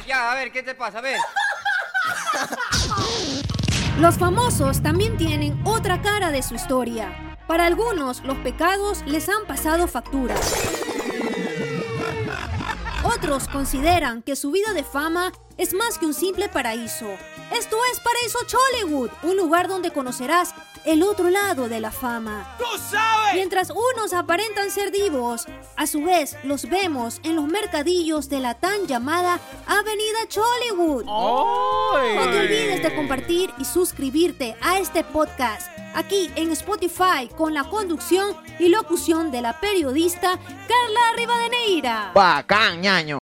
Ver, ya, a ver, ¿qué te pasa? A ver. Los famosos también tienen otra cara de su historia. Para algunos, los pecados les han pasado factura. Otros consideran que su vida de fama es más que un simple paraíso. Esto es Paraíso Chollywood, un lugar donde conocerás el otro lado de la fama. ¡Tú sabes! Mientras unos aparentan ser divos, a su vez los vemos en los mercadillos de la tan llamada Avenida Chollywood. No te olvides de compartir y suscribirte a este podcast aquí en Spotify con la conducción y locución de la periodista Carla Rivadeneira. Bacán, ñaño.